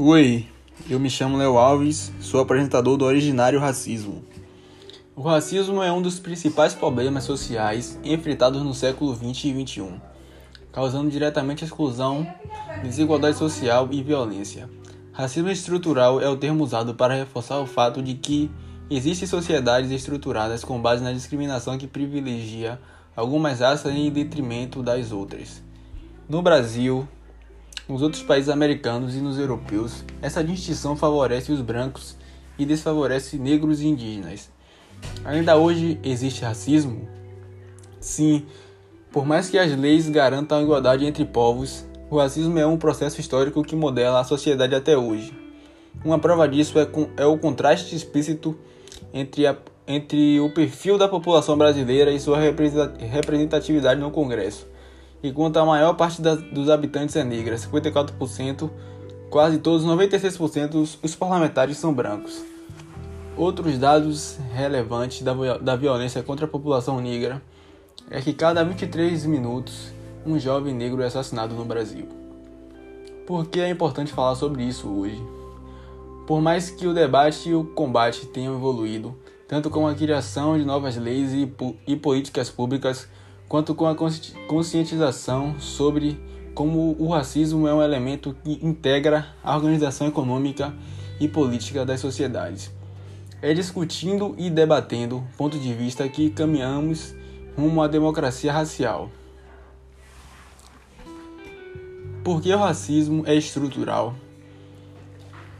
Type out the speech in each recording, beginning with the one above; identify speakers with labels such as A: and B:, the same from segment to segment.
A: Oi, eu me chamo Léo Alves, sou apresentador do Originário Racismo. O racismo é um dos principais problemas sociais enfrentados no século XX e XXI, causando diretamente exclusão, desigualdade social e violência. Racismo estrutural é o termo usado para reforçar o fato de que existem sociedades estruturadas com base na discriminação que privilegia algumas raças em detrimento das outras. No Brasil, nos outros países americanos e nos europeus, essa distinção favorece os brancos e desfavorece negros e indígenas. Ainda hoje existe racismo? Sim, por mais que as leis garantam a igualdade entre povos, o racismo é um processo histórico que modela a sociedade até hoje. Uma prova disso é, com, é o contraste explícito entre, a, entre o perfil da população brasileira e sua representatividade no Congresso enquanto a maior parte das, dos habitantes é negra, 54%, quase todos, 96% dos os parlamentares são brancos. Outros dados relevantes da, da violência contra a população negra é que cada 23 minutos um jovem negro é assassinado no Brasil. Por que é importante falar sobre isso hoje? Por mais que o debate e o combate tenham evoluído, tanto com a criação de novas leis e, e políticas públicas, quanto com a conscientização sobre como o racismo é um elemento que integra a organização econômica e política das sociedades. É discutindo e debatendo ponto de vista que caminhamos rumo à democracia racial. Porque o racismo é estrutural.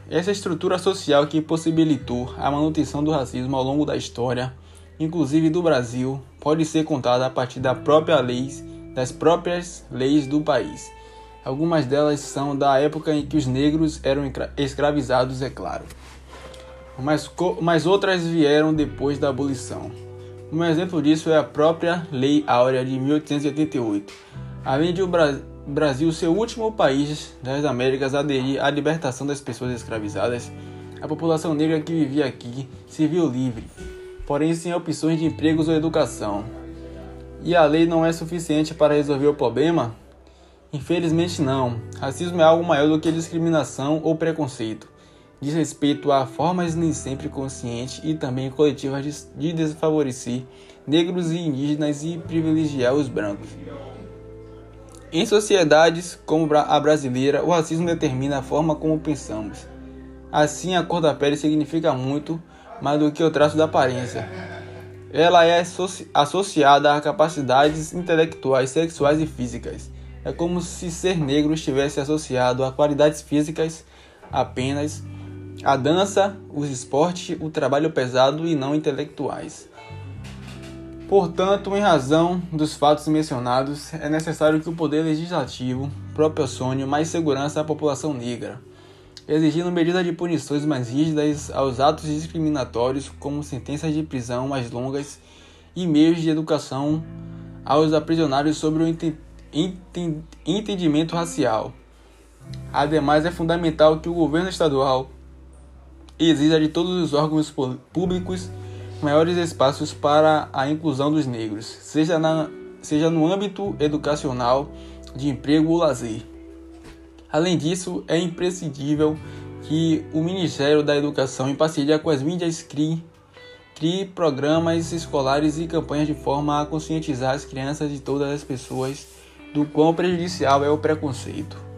A: Essa estrutura social que possibilitou a manutenção do racismo ao longo da história inclusive do Brasil, pode ser contada a partir da própria lei, das próprias leis do país. Algumas delas são da época em que os negros eram escravizados, é claro. Mas, mas outras vieram depois da abolição. Um exemplo disso é a própria Lei Áurea de 1888. Além de o Bra Brasil ser o último país das Américas a aderir à libertação das pessoas escravizadas, a população negra que vivia aqui se viu livre, porém sem opções de empregos ou educação. E a lei não é suficiente para resolver o problema? Infelizmente não. Racismo é algo maior do que discriminação ou preconceito. Diz respeito a formas nem sempre conscientes e também coletivas de desfavorecer negros e indígenas e privilegiar os brancos. Em sociedades como a brasileira, o racismo determina a forma como pensamos. Assim, a cor da pele significa muito mais do que o traço da aparência. Ela é associada a capacidades intelectuais, sexuais e físicas. É como se ser negro estivesse associado a qualidades físicas apenas, a dança, os esportes, o trabalho pesado e não intelectuais. Portanto, em razão dos fatos mencionados, é necessário que o poder legislativo proporcione mais segurança à população negra exigindo medidas de punições mais rígidas aos atos discriminatórios, como sentenças de prisão mais longas e meios de educação aos aprisionados sobre o entendimento racial. Ademais, é fundamental que o governo estadual exija de todos os órgãos públicos maiores espaços para a inclusão dos negros, seja, na, seja no âmbito educacional, de emprego ou lazer. Além disso, é imprescindível que o Ministério da Educação, em parceria com as mídias, crie, crie programas escolares e campanhas de forma a conscientizar as crianças e todas as pessoas do quão prejudicial é o preconceito.